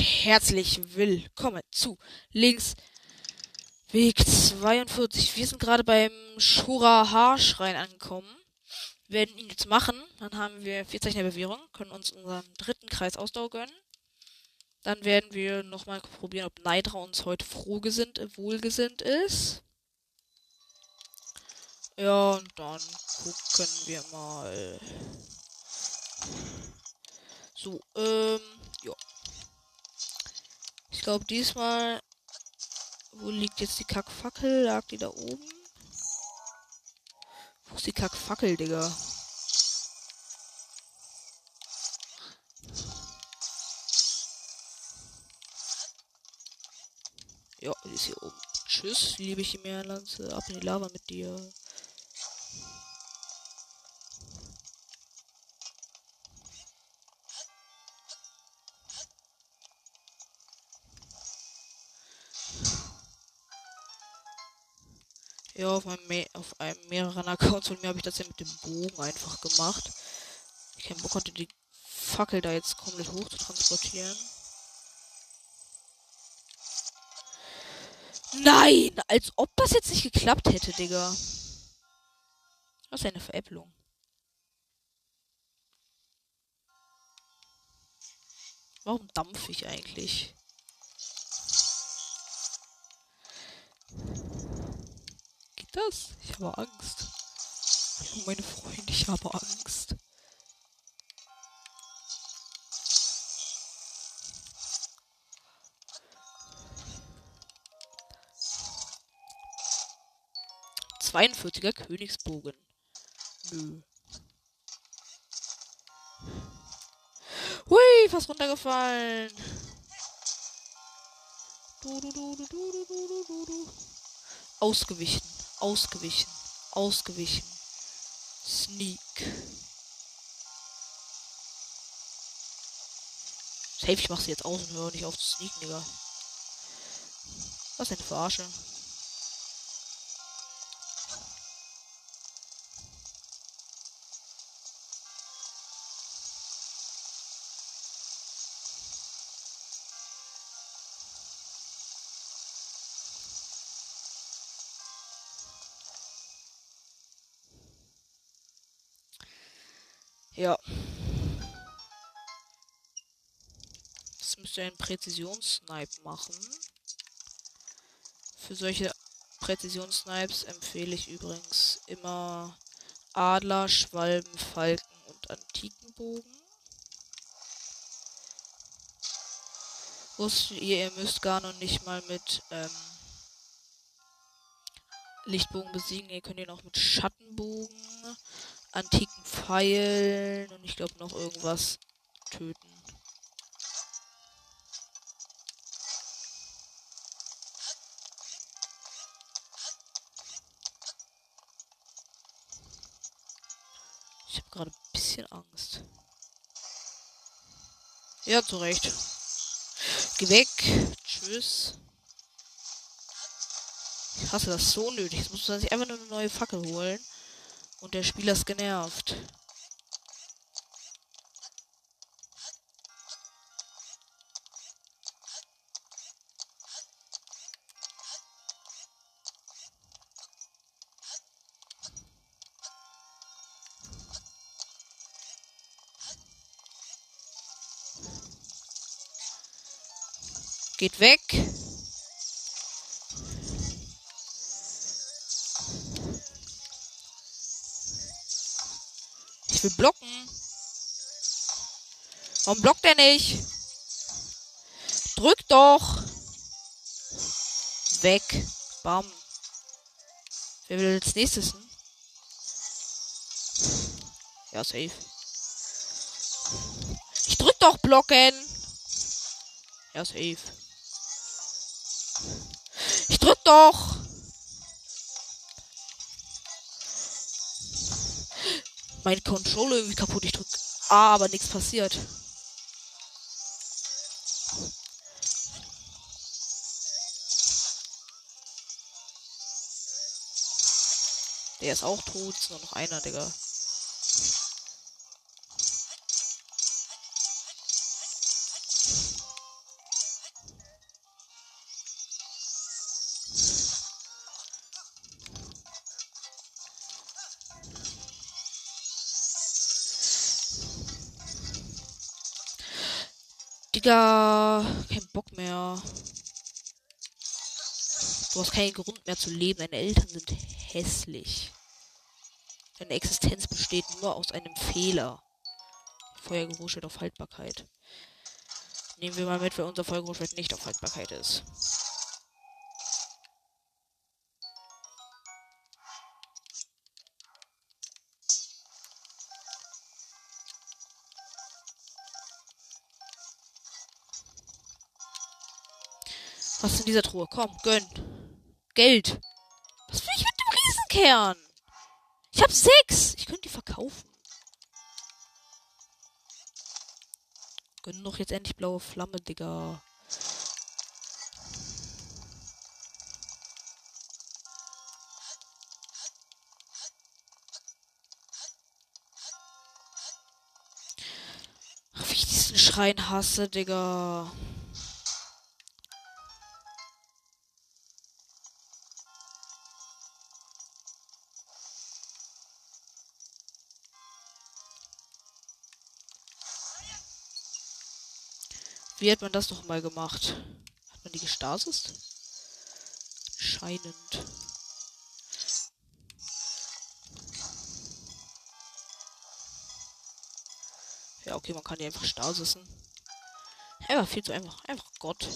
und herzlich willkommen zu Links Weg 42. Wir sind gerade beim Shura Haarschrein angekommen. Wir werden ihn jetzt machen. Dann haben wir vier Zeichen der Bewährung, können uns unseren dritten Kreis Ausdauer gönnen. Dann werden wir nochmal probieren, ob Neidra uns heute frohgesinnt, wohlgesinnt ist. Ja, und dann gucken wir mal. So, ähm, ja. Ich glaube diesmal. Wo liegt jetzt die Kackfackel? Lag die da oben? Wo ist die Kackfackel, Digga? Ja, die ist hier oben. Tschüss, liebe Chimärenlanze. Ab in die Lava mit dir. Ja, auf einem, auf einem mehreren Accounts von mir habe ich das ja mit dem Bogen einfach gemacht. Ich keinen Bock die Fackel da jetzt komplett hoch zu transportieren. Nein! Als ob das jetzt nicht geklappt hätte, Digga. Was ist eine Veräpplung? Warum dampfe ich eigentlich? das? Ich habe Angst. Hallo, meine Freunde, ich habe Angst. Zweiundvierziger Königsbogen. Nö. Hui, fast runtergefallen. Du, du, du, Ausgewichen ausgewichen, ausgewichen. Sneak. Safe, ich sie jetzt aus und höre nicht auf zu sneaken, Digga. Was eine Verarsche? Ja. Das müsste ein Präzisionssnipe machen. Für solche Präzisionssnipes empfehle ich übrigens immer Adler, Schwalben, Falken und Antikenbogen. Wusstet ihr, ihr müsst gar noch nicht mal mit ähm, Lichtbogen besiegen. Ihr könnt ihn auch mit Schattenbogen, antiken Pfeilen und ich glaube noch irgendwas töten. Ich habe gerade ein bisschen Angst. Ja, zu Recht. Geh weg. Tschüss. Ich hasse das so nötig. Jetzt muss man sich einfach nur eine neue Fackel holen. Und der Spieler ist genervt. Geht weg. Ich will blocken. Warum blockt er nicht? Drück doch. Weg. Bam. Wer will als nächstes? Hm? Ja, safe. Ich drück doch blocken. Ja, safe. Ich drück doch. Mein Controller irgendwie kaputt. Ich drück A, aber nichts passiert. Der ist auch tot. Nur noch einer, Digga. Digga, kein Bock mehr. Du hast keinen Grund mehr zu leben. Deine Eltern sind hässlich. Deine Existenz besteht nur aus einem Fehler. Feuergeruch steht auf Haltbarkeit. Nehmen wir mal mit, wer unser Feuergeruch nicht auf Haltbarkeit ist. In dieser Truhe? Komm, gönn. Geld. Was will ich mit dem Riesenkern? Ich hab sechs. Ich könnte die verkaufen. Gönn doch jetzt endlich blaue Flamme, Digga. Wie ich diesen Schrein hasse, Digga. Wie hat man das noch mal gemacht? Hat man die gestasist? Scheinend. Ja, okay, man kann die einfach stasisen. Ja, viel zu einfach. Einfach Gott.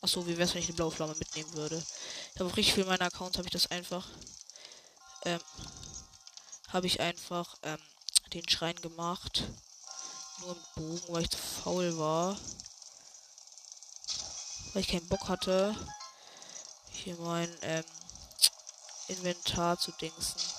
Achso, wie wäre es, wenn ich eine blaue Flamme mitnehmen würde? Ich habe auch richtig viel meiner Accounts, habe ich das einfach. Ähm, habe ich einfach ähm, den Schrein gemacht einen Bogen, weil ich zu faul war. Weil ich keinen Bock hatte, hier mein ähm, Inventar zu dingsen.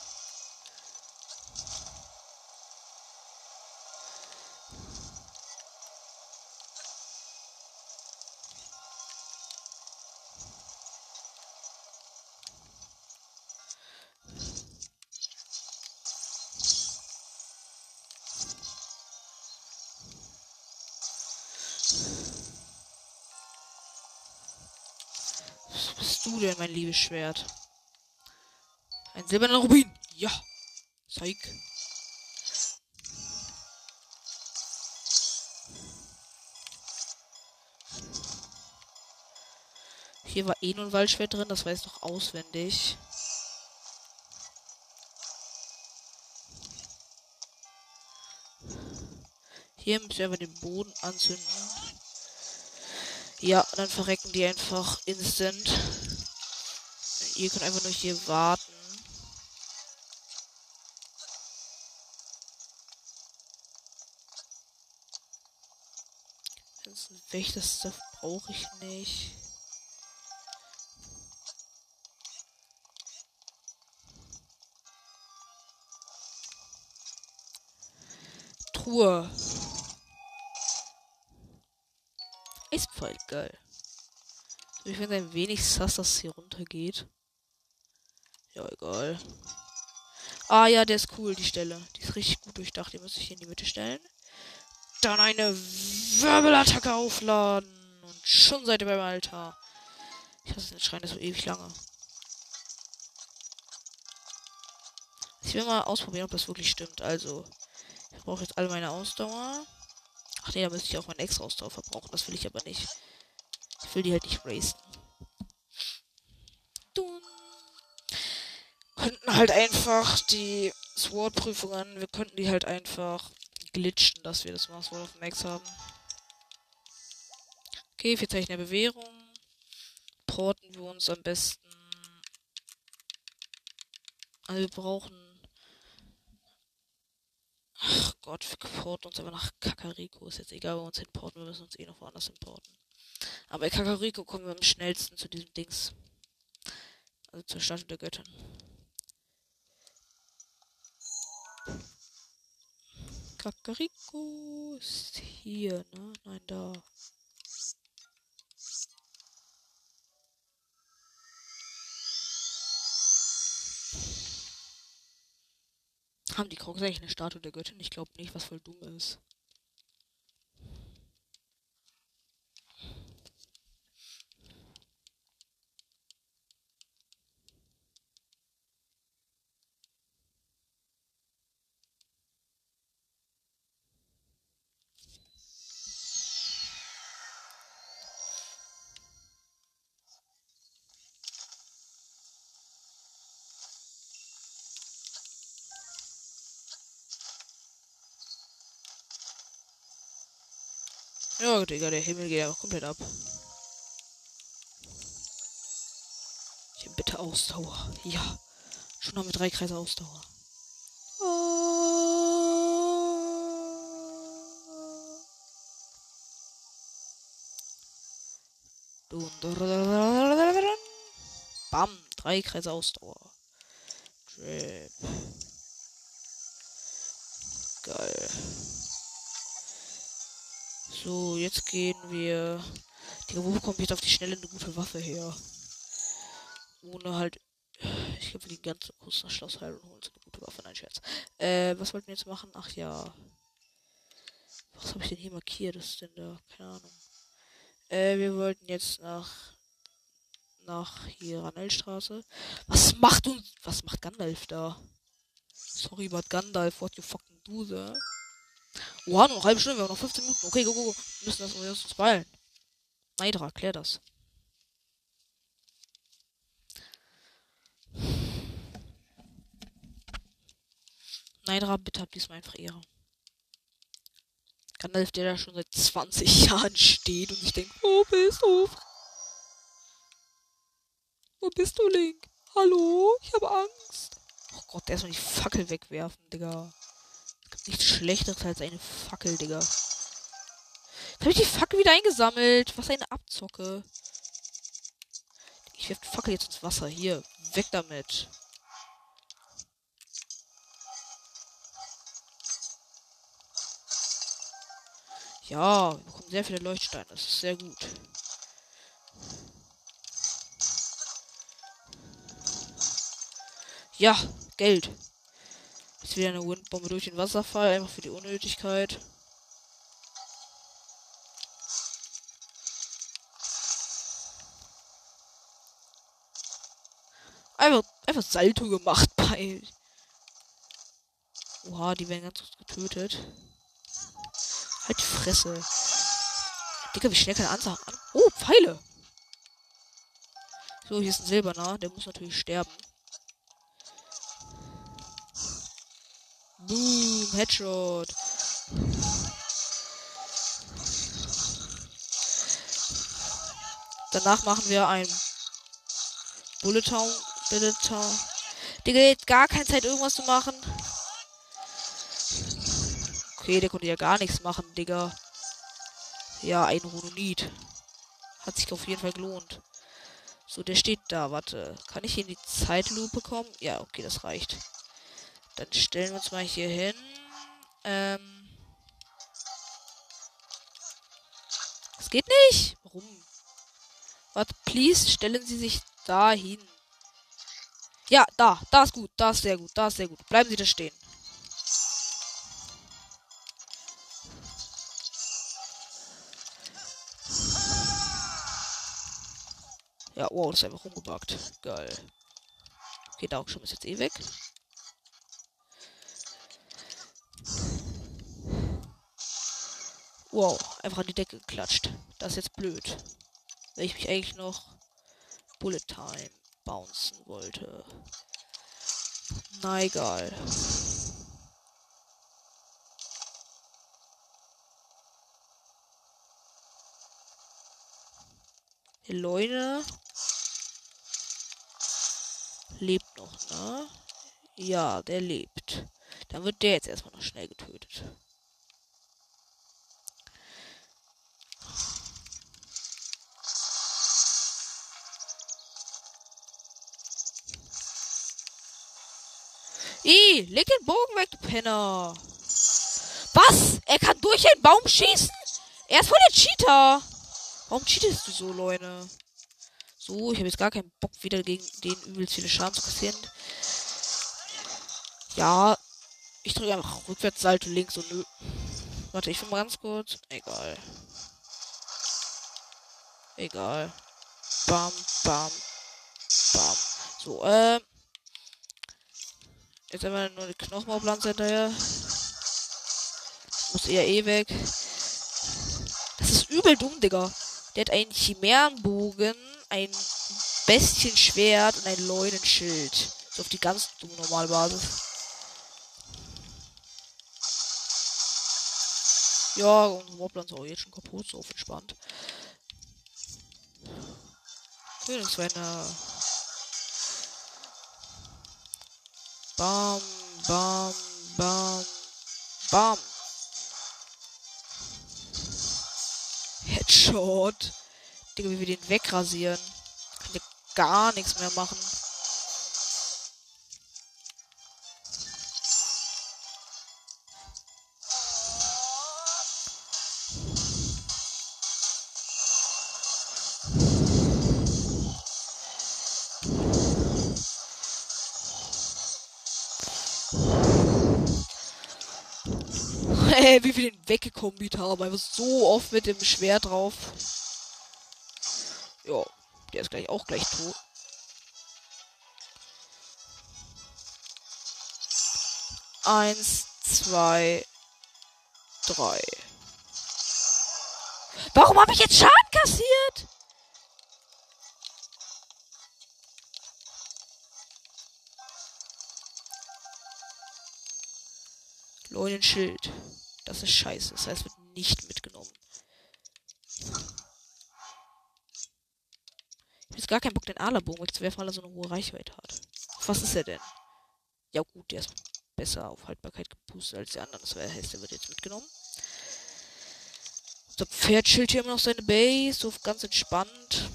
Du denn, mein liebes Schwert? Ein silberner Rubin. Ja. Zeig. Hier war eh nur ein Waldschwert drin, das weiß doch auswendig. Hier müssen wir aber den Boden anzünden. Ja, dann verrecken die einfach instant. Ihr könnt einfach nur hier warten. Ganzen Wächterstuff brauche ich nicht. Truhe. Ist voll geil. Ich finde ein wenig sass, dass es hier runtergeht. Ja, egal. Ah ja, der ist cool, die Stelle. Die ist richtig gut durchdacht. Die muss ich hier in die Mitte stellen. Dann eine Wirbelattacke aufladen. Und schon seid ihr beim Altar. Ich hasse den Schrein, das so ewig lange. Ich will mal ausprobieren, ob das wirklich stimmt. Also, ich brauche jetzt alle meine Ausdauer. Ach nee, da müsste ich auch meine extra Ausdauer verbrauchen. Das will ich aber nicht. Ich will die halt nicht racen. Könnten halt einfach die Sword-Prüfungen, wir könnten die halt einfach glitschen, dass wir das mal Sword of Max haben. Okay, vier Zeichen der Bewährung. Porten wir uns am besten. Also wir brauchen. Ach Gott, wir porten uns aber nach Kakariko. Ist jetzt egal, wo wir uns hinporten. Wir müssen uns eh noch woanders hinporten. Aber bei Kakariko kommen wir am schnellsten zu diesem Dings. Also zur Stadt der Göttin. Kakariko ist hier, ne? Nein, da. Haben die Krogs eigentlich eine Statue der Göttin? Ich glaube nicht, was voll dumm ist. Digga, der Himmel geht einfach komplett ab. Ich habe bitte Ausdauer. Ja. Schon noch mit drei Kreise Ausdauer. Bam. Drei Kreise Ausdauer. Drip. Geil. So, jetzt gehen wir. Digga, wo bekommt jetzt auf die Schnelle eine gute Waffe her? Ohne halt. Ich glaube, wir gehen ganz kurz nach Schloss Heil und holen eine gute Waffe. Nein, Scherz. Äh, was wollten wir jetzt machen? Ach ja. Was habe ich denn hier markiert? Was ist denn da? Keine Ahnung. Äh, wir wollten jetzt nach. Nach hier Ranelstraße. Was macht uns. Was macht Gandalf da? Sorry, but Gandalf, what you fucking do there? Oha, noch eine halbe Stunde, wir haben noch 15 Minuten. Okay, go, go, go. Wir müssen das, wir müssen uns beeilen. Neidra, klär das. Neidra, bitte hab diesmal einfach Ehre. Gandalf, der da schon seit 20 Jahren steht und ich denke, wo bist du? Wo bist du, Link? Hallo? Ich habe Angst. Oh Gott, erstmal die Fackel wegwerfen, Digga. Nichts Schlechteres als eine Fackel, Digga. Jetzt habe ich die Fackel wieder eingesammelt. Was eine Abzocke. Ich werfe die Fackel jetzt ins Wasser. Hier, weg damit. Ja, wir bekommen sehr viele Leuchtsteine. Das ist sehr gut. Ja, Geld. Jetzt wieder eine Windbombe durch den Wasserfall, einfach für die Unnötigkeit. Einfach, einfach Salto gemacht bei. Oha, die werden ganz getötet. Halt die Fresse. Digga, wie schnell kann er an? Oh, Pfeile. So, hier ist ein Silberner. Der muss natürlich sterben. Boom, Headshot. Danach machen wir ein Bullet Town. Bullet Town. Digga, jetzt gar keine Zeit irgendwas zu machen. Okay, der konnte ja gar nichts machen, Digga. Ja, ein Rhodonit. Hat sich auf jeden Fall gelohnt. So, der steht da. Warte. Kann ich hier in die Zeitlupe kommen? Ja, okay, das reicht. Dann stellen wir uns mal hier hin. Ähm. Das geht nicht. Warum? Warte, please, stellen Sie sich da hin. Ja, da. Da ist gut. Da ist sehr gut. Da ist sehr gut. Bleiben Sie da stehen. Ja, wow, das ist einfach rumgebackt. Geil. Okay, der Augschirm ist jetzt eh weg. Wow, einfach an die Decke geklatscht. Das ist jetzt blöd. Weil ich mich eigentlich noch Bullet Time bouncen wollte. Na egal. Leute lebt noch, ne? Ja, der lebt. Dann wird der jetzt erstmal noch schnell getötet. Leg den Bogen weg, du Penner. Was? Er kann durch den Baum schießen? Er ist voll der Cheater. Warum cheatest du so, Leute? So, ich habe jetzt gar keinen Bock, wieder gegen den übelst viele Schaden zu kassieren. Ja, ich drücke einfach rückwärts Salto links und nö. Warte, ich will mal ganz kurz. Egal. Egal. Bam, bam, bam. So, ähm. Jetzt haben wir nur die Knochenbaupflanze hinterher. Muss eher eh weg. Das ist übel dumm, Digga. Der hat einen Chimärenbogen, ein Bestienschwert und ein Leunenschild. So auf die ganz dumme Normalbasis. Ja, unsere Moblins auch jetzt schon kaputt, so entspannt. Königswände. Bam, bam, bam, bam. Headshot. Digga, wie wir den wegrasieren. Kann der gar nichts mehr machen. Ey, wie wir den weggekombit haben. Einfach so oft mit dem Schwert drauf. Ja, der ist gleich auch gleich tot. Eins, zwei, drei. Warum habe ich jetzt Schaden kassiert? Leuten Schild. Das ist scheiße. Das heißt, wird nicht mitgenommen. Ich habe jetzt gar keinen Bock, den Alerbogen wegzuwerfen, weil er so eine hohe Reichweite hat. Was ist er denn? Ja gut, der ist besser auf Haltbarkeit gepustet als die anderen. Das heißt, der wird jetzt mitgenommen. Unser Pferd chillt hier immer noch seine Base, so ganz entspannt.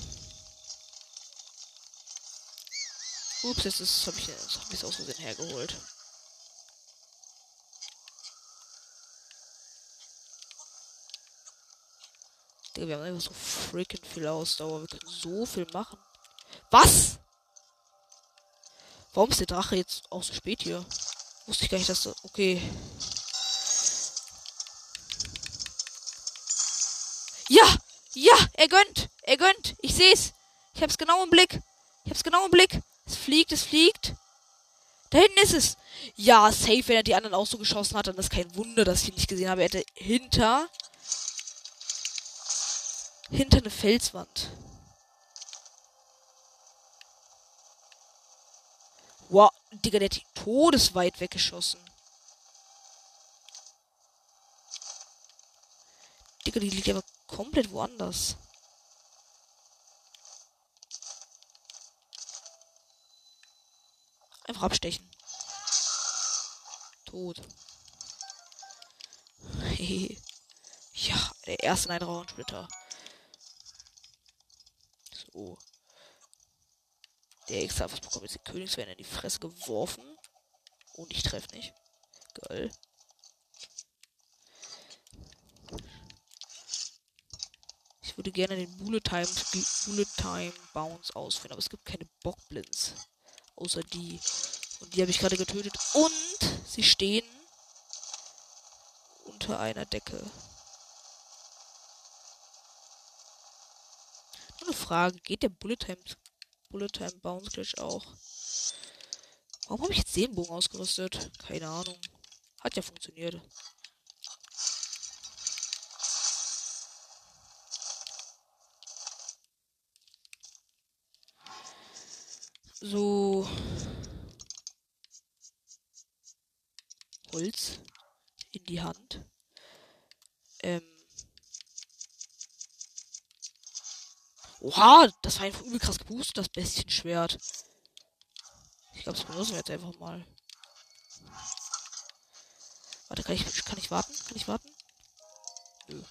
Ups, jetzt habe ich es aus Versehen hergeholt. Digga, wir haben einfach so freaking viel Ausdauer. Wir können so viel machen. Was? Warum ist der Drache jetzt auch so spät hier? Wusste ich gar nicht, dass das. Okay. Ja! Ja! Er gönnt! Er gönnt! Ich seh's! Ich hab's genau im Blick! Ich hab's genau im Blick! Es fliegt, es fliegt! Da hinten ist es! Ja, safe, wenn er die anderen auch so geschossen hat, dann ist kein Wunder, dass ich ihn nicht gesehen habe. Er hätte hinter hinter eine Felswand. Wow, Digga, der hat die todesweit weggeschossen. Digga, die liegt aber komplett woanders. Einfach abstechen. Tot. ja, der erste Nightrauensplitter. Oh. Der extra was bekommt jetzt die Königswehr in die Fresse geworfen. Und ich treffe nicht. Geil. Ich würde gerne den Bullet Time, Bullet Time Bounce ausführen, aber es gibt keine Bockblins. Außer die. Und die habe ich gerade getötet. Und sie stehen unter einer Decke. eine Frage. Geht der Bullet Time, Bullet Time Bounce Glitch auch? Warum habe ich jetzt den Bogen ausgerüstet? Keine Ahnung. Hat ja funktioniert. So. Holz in die Hand. Ähm. Oha, das war einfach übel krass geboostet, das Bestienschwert. Ich glaube, das benutzen wir jetzt einfach mal. Warte, kann ich, kann ich warten? Kann ich warten? Nö.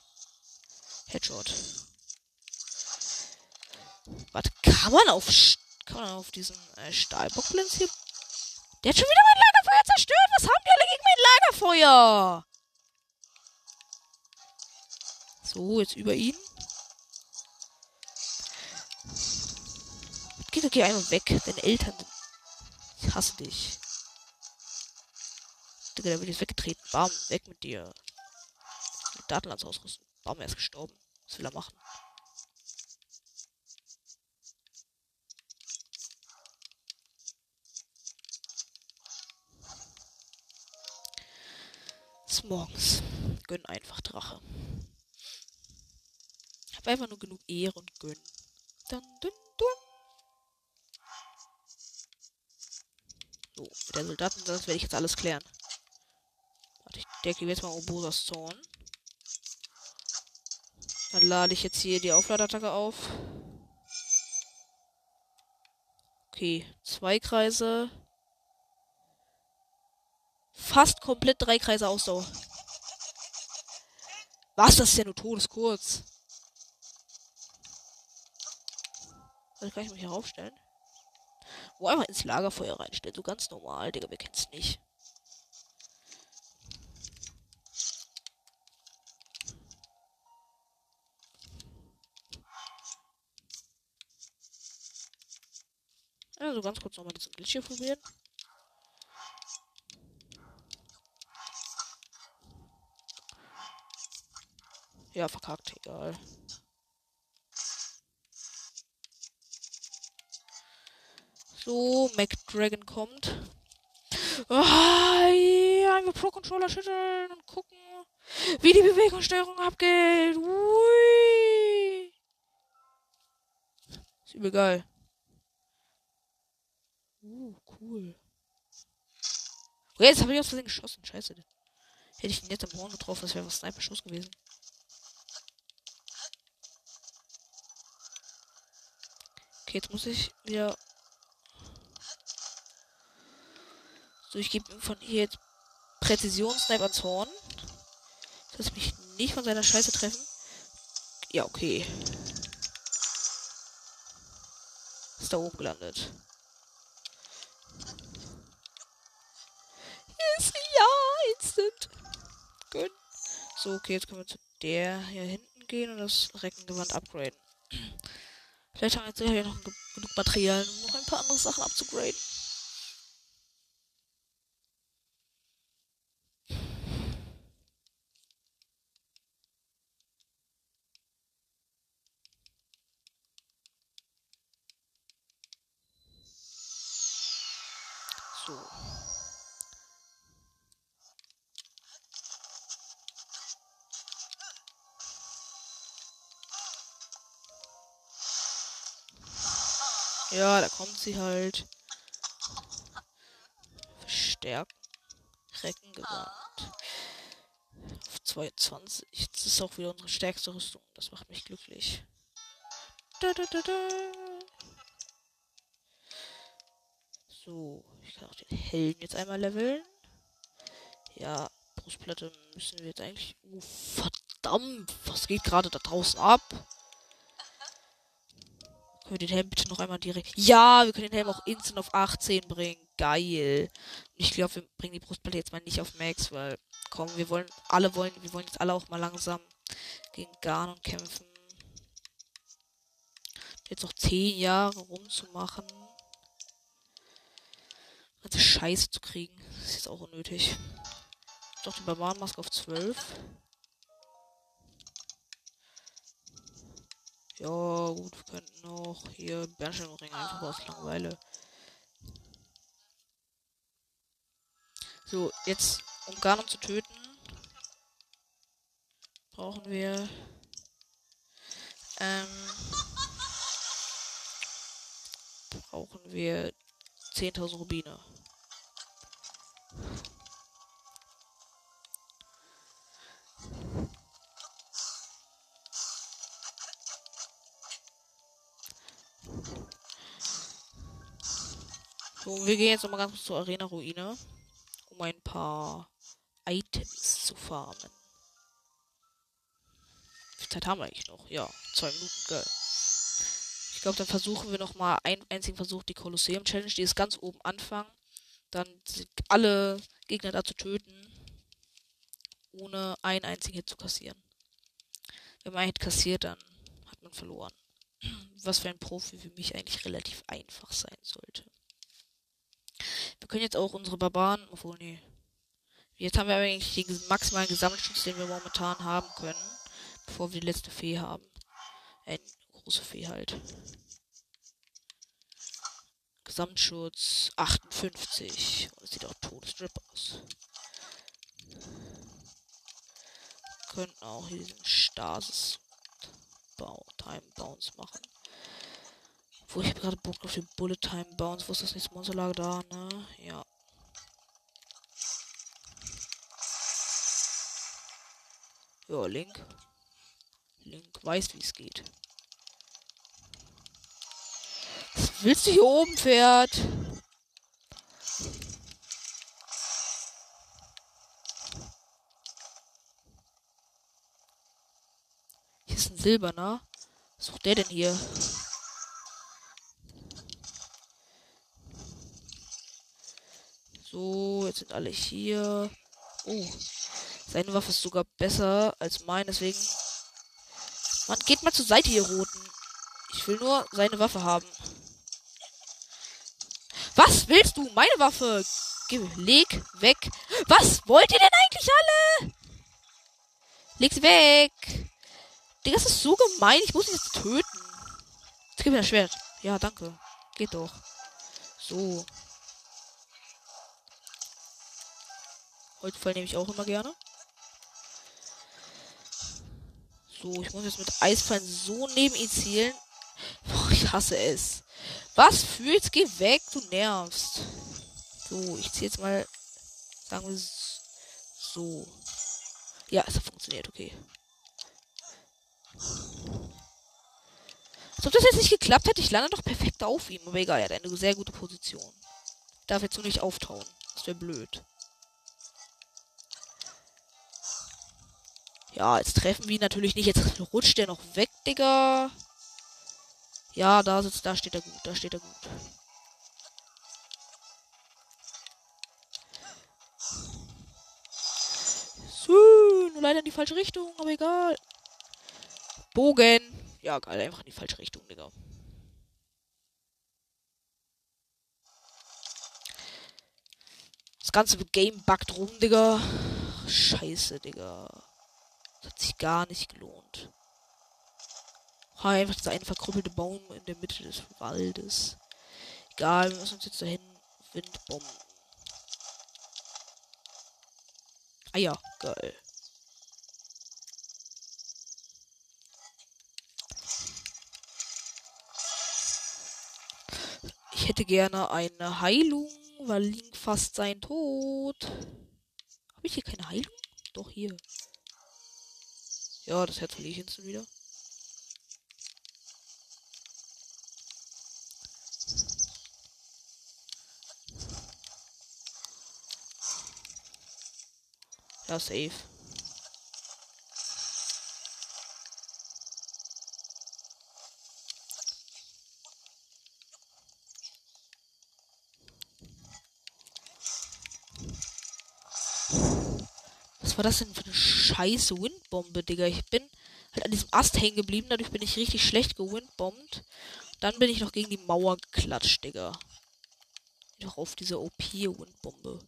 Headshot. Warte, kann man auf, kann man auf diesen äh, Stahlbockblitz hier? Der hat schon wieder mein Lagerfeuer zerstört. Was haben die alle gegen mein Lagerfeuer? So, jetzt über ihn. Geh, geh einmal weg. Deine Eltern. Ich hasse dich. Digga, der wird jetzt weggetreten. Bam, weg mit dir. Mit Datenlands ausrüsten. Bam, er ist gestorben. Was will er machen? Ist morgens. Gönn einfach Drache. Hab einfach nur genug Ehre und gönn. Dun, dun, dun. So, der Soldaten, das werde ich jetzt alles klären. Warte, ich decke jetzt mal Obosas Zorn. Dann lade ich jetzt hier die Aufladeattacke auf. Okay, zwei Kreise. Fast komplett drei Kreise Ausdauer. Was? Das ist ja nur todeskurz. Also kann ich mich hier raufstellen? Wo einfach ins Lagerfeuer reinstellen. So ganz normal, Digga, wir kennen es nicht. Also ganz kurz nochmal diesen Glitch hier probieren. Ja, verkackt, egal. So, MacDragon kommt. Ah, ja, einfach Pro Controller schütteln und gucken, wie die Bewegungssteuerung abgeht. Ui. Ist übel geil. Uh, cool. Okay, jetzt habe ich aus Versehen geschossen. Scheiße. Hätte ich ihn jetzt am Horn getroffen, das wäre was Sniper-Schuss gewesen. Okay, jetzt muss ich wieder. So, ich gebe ihm von hier jetzt Präzision-Sniper ans Horn. Dass mich nicht von seiner Scheiße treffen. Ja, okay. Ist da oben gelandet. Yes, ja, instant. Gut. So, okay, jetzt können wir zu der hier hinten gehen und das Reckengewand upgraden. Vielleicht haben wir jetzt noch genug Material, um noch ein paar andere Sachen abzugraden. Sie halt. Verstärken. Reckengewand. Auf 22. Das ist auch wieder unsere stärkste Rüstung. Das macht mich glücklich. Da, da, da. So, ich kann auch den Helm jetzt einmal leveln. Ja, Brustplatte müssen wir jetzt eigentlich. Oh, verdammt, was geht gerade da draußen ab? Können wir den Helm bitte noch einmal direkt. Ja, wir können den Helm auch instant auf 18 bringen. Geil. Ich glaube, wir bringen die Brustplatte jetzt mal nicht auf Max, weil, komm, wir wollen, alle wollen, wir wollen jetzt alle auch mal langsam gegen Ganon kämpfen. Jetzt noch 10 Jahre rumzumachen. Ganze Scheiße zu kriegen. Das ist jetzt auch unnötig. Doch die Barbarenmaske auf 12. Ja, gut, wir könnten noch hier Bernsteinring einfach aus Langeweile. So, jetzt, um Ganon zu töten, brauchen wir ähm, brauchen wir 10.000 Rubine. Wir gehen jetzt nochmal ganz kurz zur Arena-Ruine, um ein paar Items zu farmen. Wie viel Zeit haben wir eigentlich noch? Ja, zwei Minuten, geil. Ich glaube, dann versuchen wir nochmal einen einzigen Versuch, die Kolosseum-Challenge, die ist ganz oben anfangen. Dann alle Gegner da zu töten, ohne einen einzigen Hit zu kassieren. Wenn man einen Hit kassiert, dann hat man verloren. Was für ein Profi für mich eigentlich relativ einfach sein sollte. Wir können jetzt auch unsere Barbaren, obwohl, nee. Jetzt haben wir eigentlich den maximalen Gesamtschutz, den wir momentan haben können, bevor wir die letzte Fee haben. Äh, große Fee halt. Gesamtschutz 58. Und es sieht auch Todesstrip aus. Wir könnten auch hier diesen Stasis Time Bounce machen. Wo ich gerade Bock auf den Bullet Time Bounce. Wo ist das nächste Monsterlager da, ne? Ja. Ja, Link. Link weiß, wie es geht. Was willst du hier oben, Pferd? Hier ist ein silberner. Was sucht der denn hier? So, jetzt sind alle hier. Oh. Seine Waffe ist sogar besser als meine, deswegen. Man geht mal zur Seite, ihr Roten. Ich will nur seine Waffe haben. Was willst du? Meine Waffe! Geh, leg weg. Was wollt ihr denn eigentlich alle? Leg sie weg. Digga, das ist so gemein. Ich muss ihn jetzt töten. Jetzt gib mir das Schwert. Ja, danke. Geht doch. So. Holzfall nehme ich auch immer gerne. So, ich muss jetzt mit Eisfallen so neben ihn zielen. Boah, ich hasse es. Was jetzt geh weg, du nervst. So, ich ziehe jetzt mal. Sagen wir so. Ja, es hat funktioniert, okay. Als ob das jetzt nicht geklappt hätte, ich lande doch perfekt auf ihm. Aber egal, er hat eine sehr gute Position. Darf jetzt nur nicht auftauen. Das wäre blöd. Ja, jetzt treffen wir ihn natürlich nicht. Jetzt rutscht der noch weg, Digga. Ja, da sitzt, da steht er gut, da steht er gut. So, nur leider in die falsche Richtung, aber egal. Bogen. Ja, geil, einfach in die falsche Richtung, Digga. Das ganze Game buggt rum, Digga. Scheiße, Digga. Das hat sich gar nicht gelohnt. Einfach dieser eine verkrüppelte Baum in der Mitte des Waldes. Egal, wir müssen uns jetzt dahin Windbomben. Ah ja, geil. Ich hätte gerne eine Heilung, weil Link fast sein Tod. Habe ich hier keine Heilung? Doch, hier. Ja, das Herz verliere ich jetzt wieder. Ja, safe. Was war das denn für eine scheiße Windbombe, Digga? Ich bin halt an diesem Ast hängen geblieben, dadurch bin ich richtig schlecht gewindbombt. Dann bin ich noch gegen die Mauer geklatscht, Digga. Doch auf diese OP-Windbombe.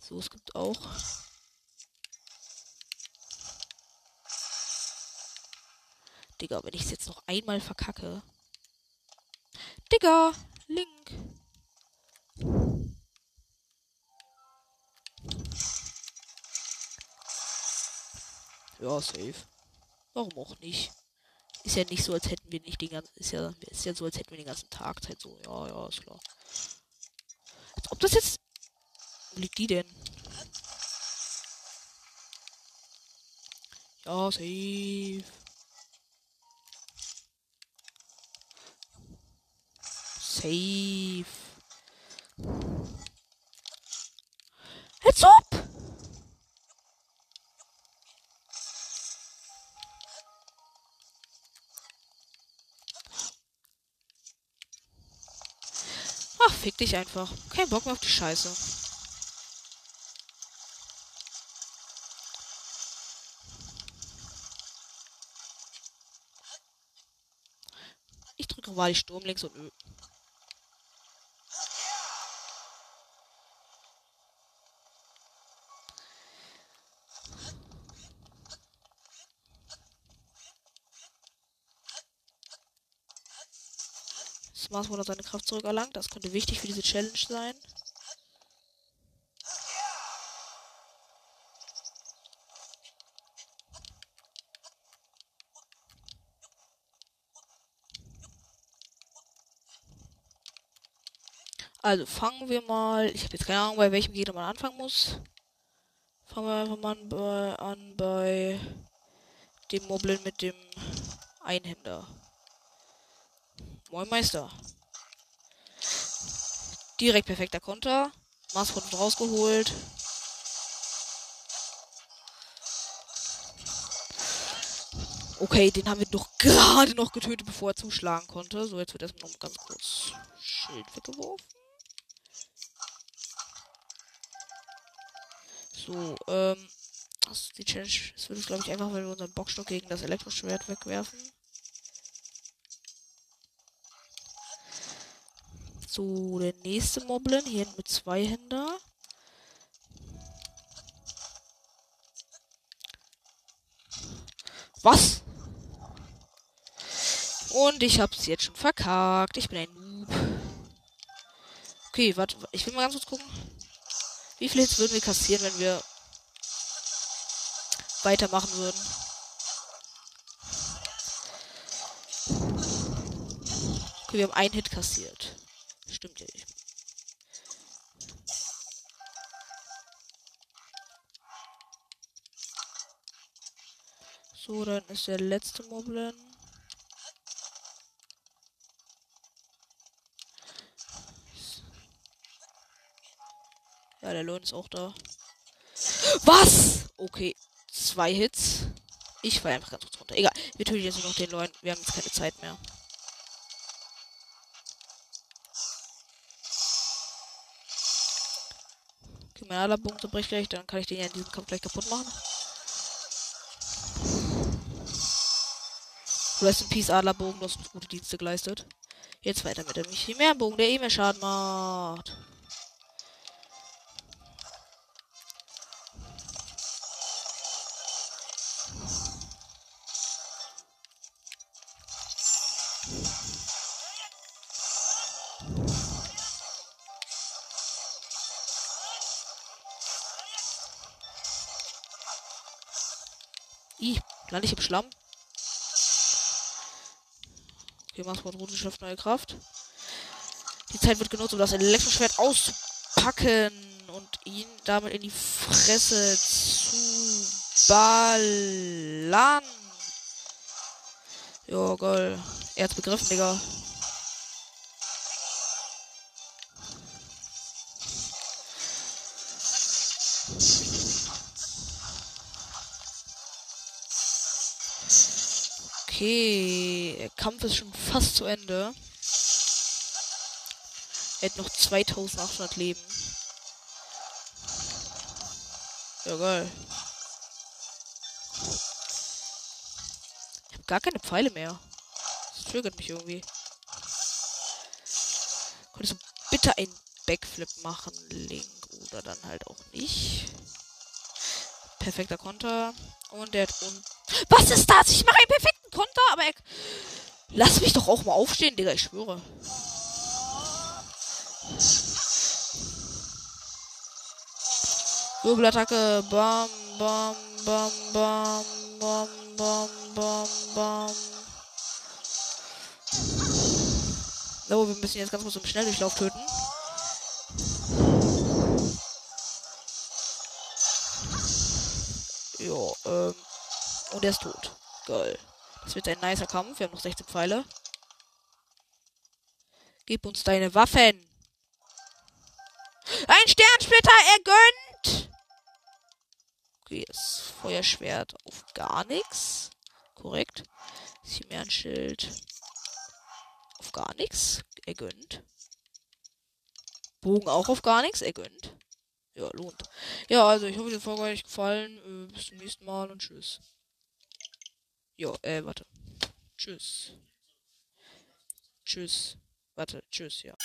So, es gibt auch Digga, wenn ich es jetzt noch einmal verkacke. Digga, Ja, safe. Warum auch nicht? Ist ja nicht so, als hätten wir nicht den ganzen. Ist ja, ist ja so, als hätten wir den ganzen Tag Zeit so. Ja, ja, ist klar. Als ob das jetzt. Wo liegt die denn? Ja, safe. Safe. Als ob! Ach, fick dich einfach. Kein Bock mehr auf die Scheiße. Ich drücke mal die Sturm links und Ö. Mars seine Kraft zurückerlangt. Das könnte wichtig für diese Challenge sein. Also fangen wir mal. Ich habe jetzt keine Ahnung, bei welchem Gegner man anfangen muss. Fangen wir einfach mal an bei, an bei dem Moblin mit dem Einhänder. Moin Meister. Direkt perfekter Konter. Maßrund rausgeholt. Okay, den haben wir doch gerade noch getötet, bevor er zuschlagen konnte. So, jetzt wird erstmal noch ganz kurz Schild weggeworfen. So, ähm. Das ist die Challenge. Das wird es, glaube ich, einfach, wenn wir unseren Boxstock gegen das Elektroschwert wegwerfen. So, der nächste Moblin. Hier mit zwei Händen. Was? Und ich hab's jetzt schon verkackt. Ich bin ein Noob. Okay, warte. Ich will mal ganz kurz gucken. Wie viele Hits würden wir kassieren, wenn wir weitermachen würden? Okay, wir haben einen Hit kassiert. Stimmt ja nicht. So, dann ist der letzte Moblin. Ja, der Lohn ist auch da. Was? Okay, zwei Hits. Ich fahre einfach ganz kurz runter. Egal, wir töten jetzt noch den Leuten. Wir haben jetzt keine Zeit mehr. Alarmbogen zerbricht gleich. Dann kann ich den ja in diesem Kampf gleich kaputt machen. Rest in Peace, Adlerbogen. Du hast gute Dienste geleistet. Jetzt weiter mit dem Chimärenbogen, der eh mehr Schaden macht. Lande ich im Schlamm? Okay, Maßwort schafft neue Kraft. Die Zeit wird genutzt, um das Elektroschwert auszupacken und ihn damit in die Fresse zu ballern. Jo, geil. Er hat's begriffen, Digga. Okay, der Kampf ist schon fast zu Ende. Er hat noch 2800 Leben. Ja, geil. Ich habe gar keine Pfeile mehr. Das triggert mich irgendwie. Könntest du bitte einen Backflip machen, Link? Oder dann halt auch nicht. Perfekter Konter. Und der hat un Was ist das? Ich mache einen perfekten Konter, aber er. Lass mich doch auch mal aufstehen, Digga, ich schwöre. Wirbelattacke. Bam, bam, bam, bam, bam, bam, bam, bam. So, wir müssen jetzt ganz kurz im Schnelldurchlauf töten. Ja, ähm. Und er ist tot. Geil. Das wird ein nicer Kampf. Wir haben noch 16 Pfeile. Gib uns deine Waffen. Ein Sternsplitter, er gönnt! Okay, das Feuerschwert auf gar nichts. Korrekt. Chimären-Schild. Auf gar nichts. Er gönnt. Bogen auch auf gar nichts. Er gönnt ja, lohnt. Ja, also ich hoffe, die Folge hat euch gefallen. Äh, bis zum nächsten Mal und tschüss. Ja, äh, warte. Tschüss. Tschüss. Warte, tschüss, ja.